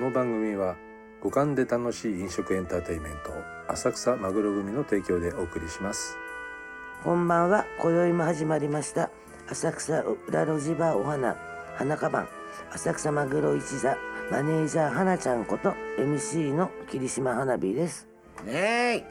この番組は五感で楽しい飲食エンターテインメント浅草マグロ組の提供でお送りします。こんばんは。今宵も始まりました。浅草裏路地バーお花花かばん。浅草マグロ一座マネージャー花ちゃんこと MC の霧島花火です。ねえ。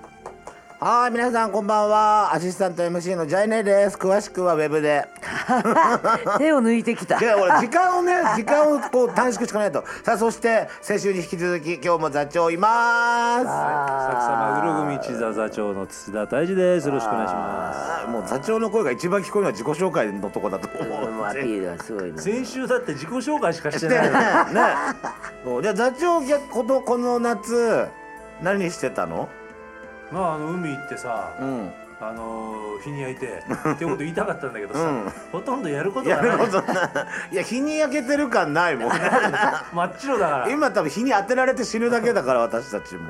はい皆さんこんばんは。アシスタント MC のジャイネです。詳しくはウェブで 手を抜いてきた。いや俺時間をね時間をこう短縮していかないと。さあそして先週に引き続き今日も座長います。浅草マグロ組一座座長の土田大二です。よろしくお願いしまあもう座長の声が一番聞こえるのは自己紹介のとこだと思う。もうアピールがすごい先週だって自己紹介しかしねてない。ね。そう。じゃあ座長いやこのこの夏何してたの？まああの海行ってさうんあのー日に焼いて っていうこと言いたかったんだけどさ、うん。ほとんどやることやがないることない。い。や日に焼けてる感ないもん 真っ白だから。今多分日に当てられて死ぬだけだから私たちも。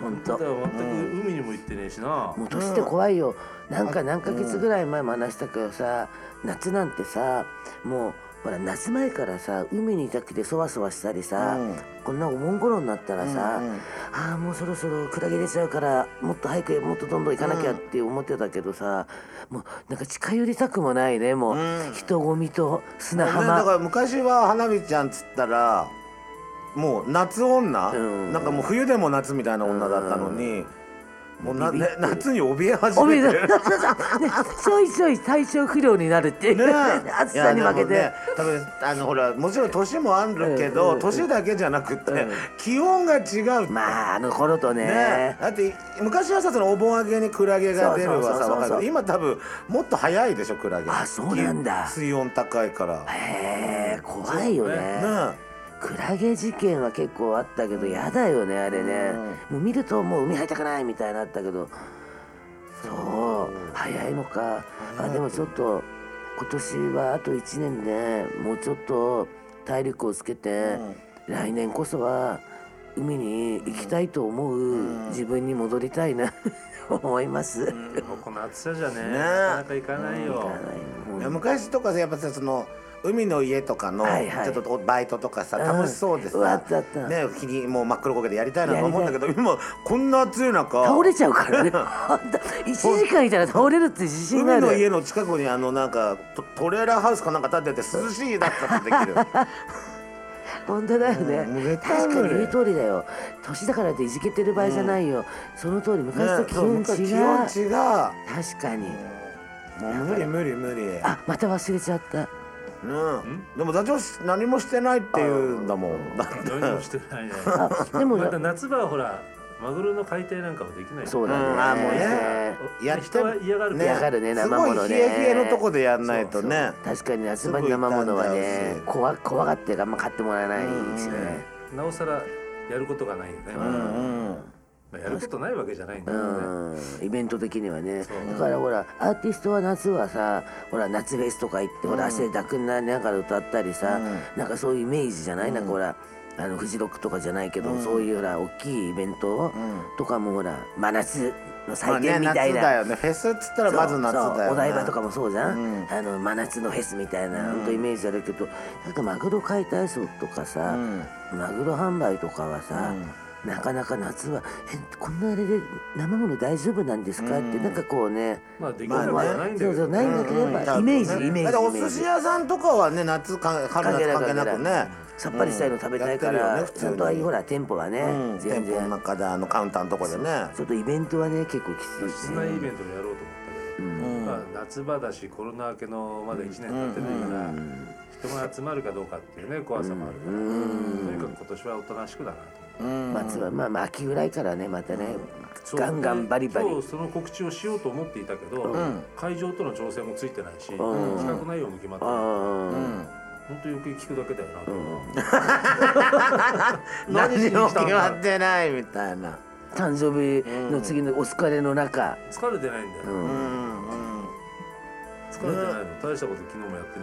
本当だから全く海にも行ってねえしな、もう年って怖いよ。なんか何ヶ月ぐらい前も話したけどさ夏なんてさもうほら夏前からさ海にいたくてそわそわしたりさ、うん。こんなお盆頃になったらさ、うんうんああもうそろそろクラゲ出ちゃうからもっと早くもっとどんどん行かなきゃって思ってたけどさ、もうなんか近寄りたくもないねもう、うん。人混みと砂ねだ浜、から昔は花火ちゃんっつったらもう夏女、うん。なんかもう冬でも夏みたいな女だったのに、もうな、夏に怯え始おめて。る。ちょいちょい体調不良になるっていう、ね 暑さに負けて、ね、多分あのほらもちろん年もあるけど、うんうん年だけじゃなくて、うん。気温が違うまああの頃とね。ね、だって昔はさそのお盆明けにクラゲが出るはさわかる。今多分もっと早いでしょクラゲ。あそうなんだ。水温高いから。へえ怖いよね。ねクラゲ事件は結構あったけどやだよねあれね、もう見るともう海入りたくないみたいになったけど。そう早いのか。あでもちょっと今年はあと1年でもうちょっと体力をつけて、来年こそは海に行きたいと思う自分に戻りたいな 思います。でもこの暑さじゃねね。なかなか行かないよ、いや昔とかさやっぱさその海の家とかのちょっとバイトとかさうん。楽しそうでうわあさったあったね日にもう真っ黒焦げでやりたいなと思うんだけど今こんな暑い中倒れちゃうからね。ほんと1時間いたら倒れるって自信がある。海の家の近くにあのなんかトトレーラーハウスかなんか建てて涼しいだったってできる。本当だよね、確かに言う通りだよ。年だからっていじけてる場合じゃないよ、その通り昔と気温違う、気温違う確かに、もう無理無理無理。あまた忘れちゃった。うんでも座長何もしてないって言うんだもん。だって何もしてないね。あでも また夏場はほらマグロの解体なんかもできないそうだね、うん。あもうね。やって人は嫌がるね嫌がるねす生ものね。ごい冷え冷えのとこでやんないとね。確かに夏場に生ものはね怖怖がってあんま買ってもらえないしね、なおさらやることがないよね、うんうんまあやることないわけじゃないんだうけどね、ん。イベント的にはね。だからほらアーティストは夏はさほら夏フェスとか行ってほら汗だくになりながら歌ったりさ、なんかそういうイメージじゃない、なんかほらあのフジロックとかじゃないけど、そういうほら大きいイベントとかもほら真夏のまあ祭ね典みたいな、夏だよね。フェスっつったらまず夏だよね。お台場とかもそうじゃん、うん。あの真夏のフェスみたいな、ほん。とイメージあるけどなんかマグロ解体ショーとかさ、マグロ販売とかはさ、なかなか夏は「えこんなあれで生もの大丈夫なんですか?」ってなんかこうねまあできないわけじゃないんだけど、そうそうないんだけどやっぱイメージイメージお寿司屋さんとかはね夏関係なくね。さっぱりしたいの食べたいから、やってるよね普通にちゃんとああいうほら店舗はね、うん。全店舗の然中であのカウンターのとこでね。ちょっとイベントはね結構きついし室内イベントもやろうと思ったけど、まあ、夏場だしコロナ明けのまだ1年経ってないから、人が集まるかどうかっていうね怖さもあるから、とにかく今年はおとなしくだなと。まあまあ秋ぐらいからねまたね、ガンガンバリバリ。今日その告知をしようと思っていたけど、会場との調整もついてないし、企画内容も決まってない、あ本当余計聞くだけだよなと思う、何しに来たんだも決まってないみたいな。あ誕生日の次のお疲れの中、疲れてないんだよ、うん疲れてないの。大したこと昨日もやって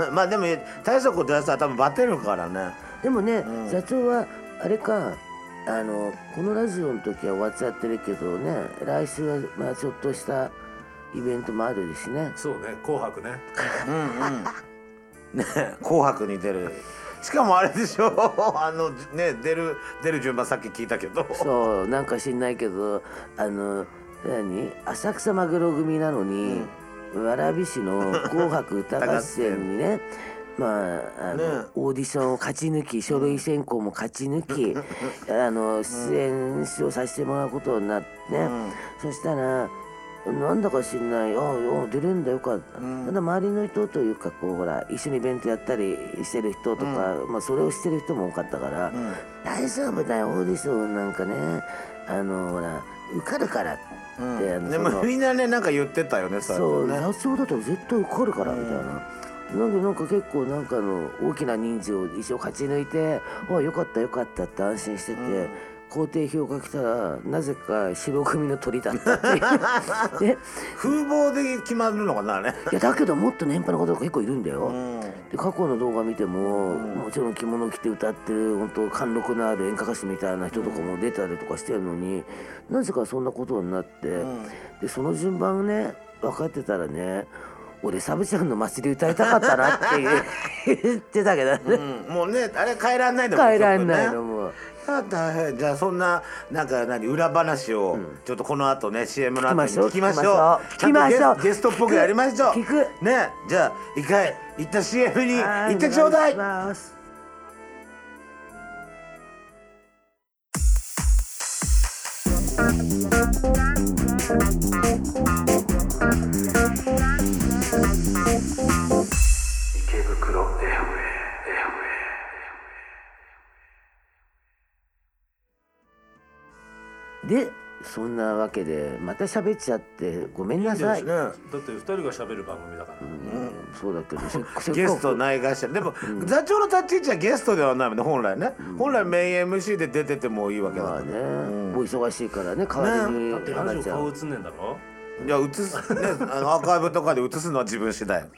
ない まあでも大したことやったら多分バテるからね。でもね、社長はあれかあのこのラジオの時は終わっちゃってるけどね来週はまあちょっとしたイベントもあるしね。そうね紅白ね。ね紅白に出る。しかもあれでしょ。あのね出る出る順番さっき聞いたけど。そうなんか知んないけどあの何？浅草マグロ組なのに、蕨市の「紅白歌合戦」にね まああの、ね。オーディションを勝ち抜き書類選考も勝ち抜き、あの出演をさせてもらうことになって、そしたらなんだか知んない「ああよ出れんだよかった」ただ周りの人というかこうほら一緒にイベントやったりしてる人とか、まあ、それをしてる人も多かったから「大丈夫だよオーディションなんかね。あのほら受かるから」でもみんなねなんか言ってたよねそうね。座長だったら絶対受かるからみたいな。なんでなんか結構なんかあの大きな人数を一生勝ち抜いて「あよかったよかった」って安心してて、肯定票が来たらなぜか白組の鳥だったっていう。で風貌で決まるのかなあれ。いやだけどもっと年配の方が結構いるんだよ。うん。で過去の動画見ても、もちろん着物着て歌ってる本当貫禄のある演歌歌手みたいな人とかも出たりとかしてるのに、なぜかそんなことになって、でその順番ね分かってたらね俺サブちゃんの祭り歌いたかったなって言 言ってたけどね、うん。もうねあれ変えらんないんだもん帰らんないの。もじゃあそんななんか何裏話をちょっとこの後ね CM の後に聞聞きましょう。聞きちゃんとゲましょう。スゲストっぽくやりましょう。聞くねじゃあ一回一旦 CM にはい行ってちょうだい。おそんなわけでまた喋っちゃってごめんなさい。ね。だって二人が喋る番組だから、うんそうだけど ゲストないがしらでも、座長の立ち位置はゲストではないもんね本来ね、本来メイン MC で出ててもいいわけだから、まあね、お忙しいからね代わりにだってラジオ顔映んねえんだろ。いや映すねあのアーカイブとかで映すのは自分次第。ね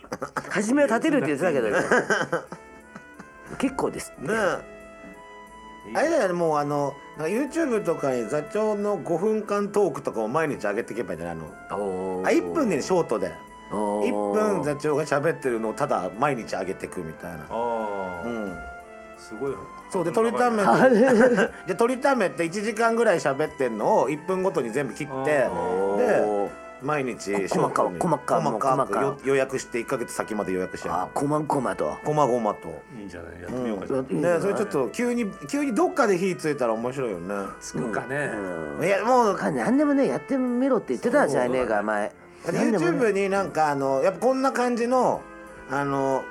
初めは立てるって言ってたけど結構ですあれだよねもうあのなんか YouTube とかに座長の5分間トークとかを毎日上げていけばいいんじゃない？のおあ1分でショートで。お1分座長が喋ってるのをただ毎日上げていくみたいな。ああ、うん。すごいよそうで取りためて で取りためて1時間ぐらい喋ってんのを1分ごとに全部切ってあでお毎日細かく細かく細か細かく予約して1か月先まで予約して。あこまんこまと。こまごまと。いいんじゃない？やってみようか、ねそれちょっと急に急にどっかで火ついたら面白いよね。つくかね、いやもうか何でもねやってみろって言ってたじゃねえか前。YouTube になんかあのやっぱこんな感じのあの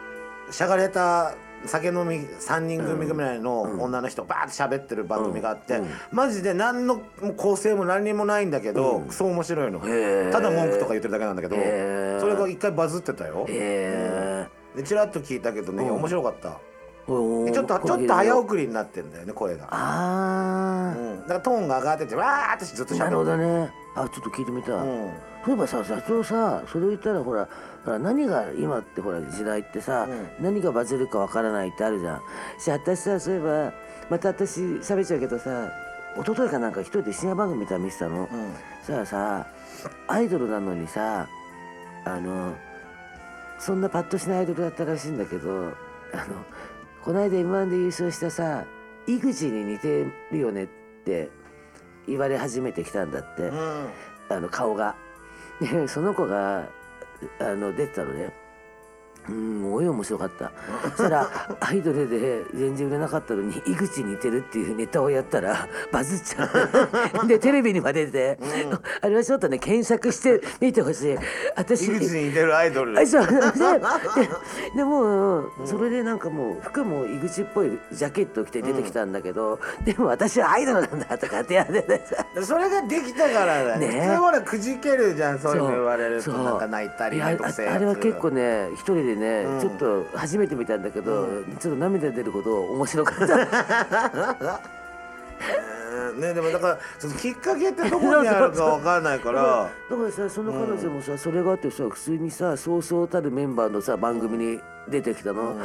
しゃがれた酒飲み3人組ぐらいの女の人バーって喋ってる番組があって、マジで何の構成も何にもないんだけど、クソ面白いの。ただ文句とか言ってるだけなんだけど、それが一回バズってたよ、えでチラッと聞いたけどね、面白かった。ちょっとちょっと早送りになってんだよね声が、あうん、だからトーンが上がっててわーってずっとあなるほ喋ってどねあちょっと聞いてみたい、うん。そういえばさ社長さそれを言ったらほらほら何が今ってほら時代ってさ、何がバズるかわからないってあるじゃん。し私さそういえばまた私喋っちゃうけどさ一昨日かなんか一人で深夜番組みたいなの見てたの、そしたらさアイドルなのにさあのそんなパッとしないアイドルだったらしいんだけどあのこの間 m 1で優勝したさ井口に似てるよねって言われ始めてきたんだって、うんあの顔が。でその子があの出てたのね。うん、すごい面白かった。そしたら アイドルで全然売れなかったのに井口に似てるっていうネタをやったら バズっちゃう。でテレビにも出て、あれはちょっとね検索してみてほしい。私井口に似てるアイドル。あそう。でででもうそれでなんかもう服も井口っぽいジャケットを着て出てきたんだけど、でも私はアイドルなんだとかってやっててさ。それができたからだよ、ね。普通ほらくじけるじゃんそういうの言われると。そう。なんか泣いたりいや面倒くせえやつ。ああれは結構ね一人でね、うん。ちょっと初めて見たんだけど、ちょっと涙出るほど面白かった。う んねでもだからそのきっかけってどこにあるかわかんないから。だからさその彼女もさ、それがあってさ普通にさそうそうたるメンバーのさ番組に出てきたの、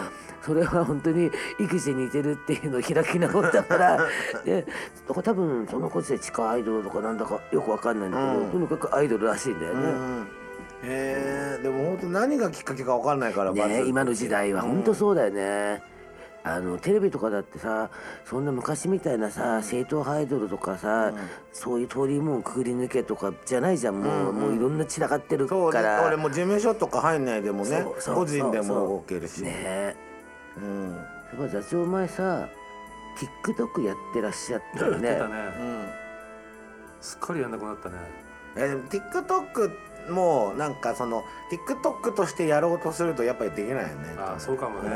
それは本当に育児に似てるっていうのを開き直ったからで だから多分その子自体地下アイドルとかなんだかよくわかんないんだけど、うん。とにかくアイドルらしいんだよね。うんへえでも本当何がきっかけかわかんないからね今の時代は本当そうだよね。あのテレビとかだってさそんな昔みたいなさ正統派アイドルとかさ、そういう通りもうくぐり抜けとかじゃないじゃん。もう,、もういろんな散らかってるそうね。から俺も事務所とか入んないでもねそうそう個人でも動けるし。ね。えうん。そういえば座長前さ TikTok やってらっしゃったよね。やってたね。うん。すっかりやんなくなったね。えでも TikTok もなんかその TikTok としてやろうとするとやっぱりできないよね。ああそうかもね、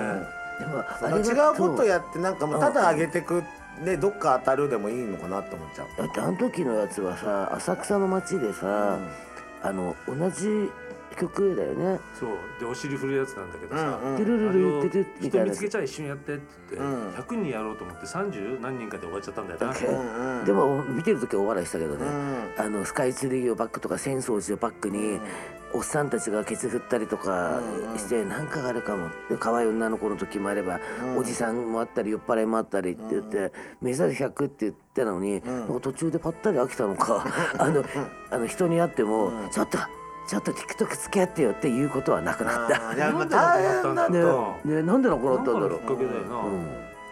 でもあれ違うことやってなんかもうただうん上げてくでどっか当たるでもいいのかなって思っちゃう。だってあの時のやつはさ浅草の街でさ、あの同じ曲だよね。そう。でお尻振るやつなんだけどさ、うん「トゥルルルルル」みたいな人見つけちゃ一緒にやってって言って、うん100人やろうと思って30何人かで終わっちゃったんだよな、うんうんでも見てる時は大笑いしたけどね、うんあのスカイツリーをバックとか浅草寺をバックに、おっさんたちがケツ振ったりとかしてなんかがあるかもで可愛い女の子の時もあれば、おじさんもあったり酔っ払いもあったりって言って、目指せ100って言ってたのに、なんか途中でぱったり飽きたのかあのあの人に会っても、ちょっとちょっと TikTok 付き合ってよっていうことはなくなった。なんでなねねなんでなくなったんだろう。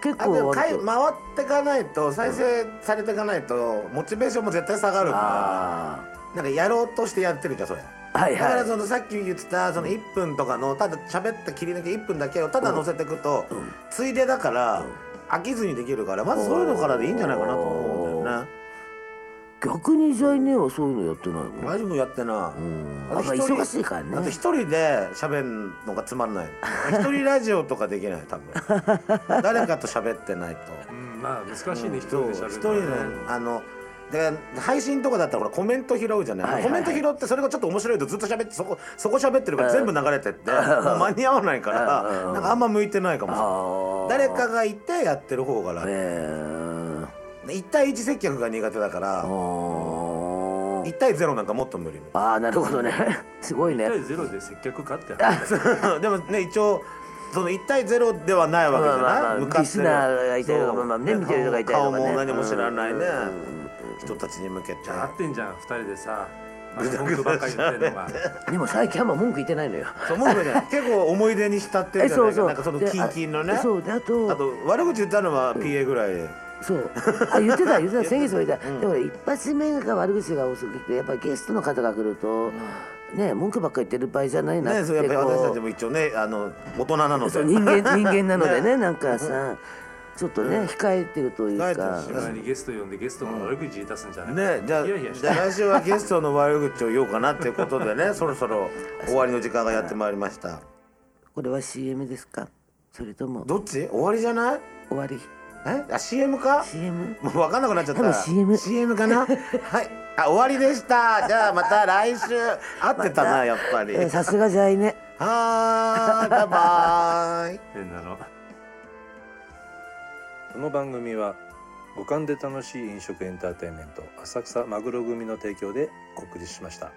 結構割とかい回ってかないと再生されていかないとモチベーションも絶対下がるかあらなんかやろうとしてやってるじゃんそれ。あはい。だからはいそのさっき言ってたその1分とかのただ喋った切り抜け1分だけをただ載せていくとついでだから飽きずにできるからまずそういうのからでいいんじゃないかなと思うんだよね逆にジャイネはそういうのやってないのラジオやってなうん。あと忙しいからね。だって一人で喋るのがつまんない。一人ラジオとかできない多分。誰かと喋ってないと。うんまあ難しいね一そう人で喋る一人のあので配信とかだったらほらコメント拾うじゃない,、はいはいはい。コメント拾ってそれがちょっと面白いとずっと喋ってそこそこ喋ってるから全部流れてってもう 間に合わないからうん。なんかあんま向いてないかもしれない。誰かがいてやってる方が楽。え1対1接客が苦手だからー、あ1対0なんかもっと無理。あーなるほどね。すごいね。1対0で接客かって でもね一応その1対0ではないわけじゃない、まあまあまあ向かってるリスナーがいたりとかそう。まあね見てる人がいたりとかね。顔も何も知らないね。うん。人たちに向けて。合ってんじゃん2人でさ。あの文句ばっかり言ってんのが。でも最近あんま文句言ってないのよ。そう思うよね結構思い出に浸ってるじゃないか。なんかそのでキンキンのね。あそうであとあと悪口言ったのは PA ぐらい。でそう。あ言ってた言ってた。先月も言ってた、でも一発目が悪口が多すぎてやっぱりゲストの方が来ると、ね文句ばっかり言ってる場合じゃないなってねそうやっぱり私たちも一応ねあの大人なので。そう人間 人間なのでねなんかさちょっとね控えてるという控えかてるお前にゲスト呼んでゲストの悪口言い出すんじゃないねじゃあ来週はゲストの悪口を言おうかなっていうことでね そろそろ終わりの時間がやってまいりました。これは CM ですか？それとも。どっち？終わりじゃない？終わりえ？あ CM か？CM もう分かんなくなっちゃった。多分 CM CM かな？はい。あ終わりでした。じゃあまた来週。合ってたなやっぱり。えさすがじゃいね。はーい。バイバイ。変 なのこの番組は五感で楽しい飲食エンターテインメント浅草マグロ組の提供でお送りしました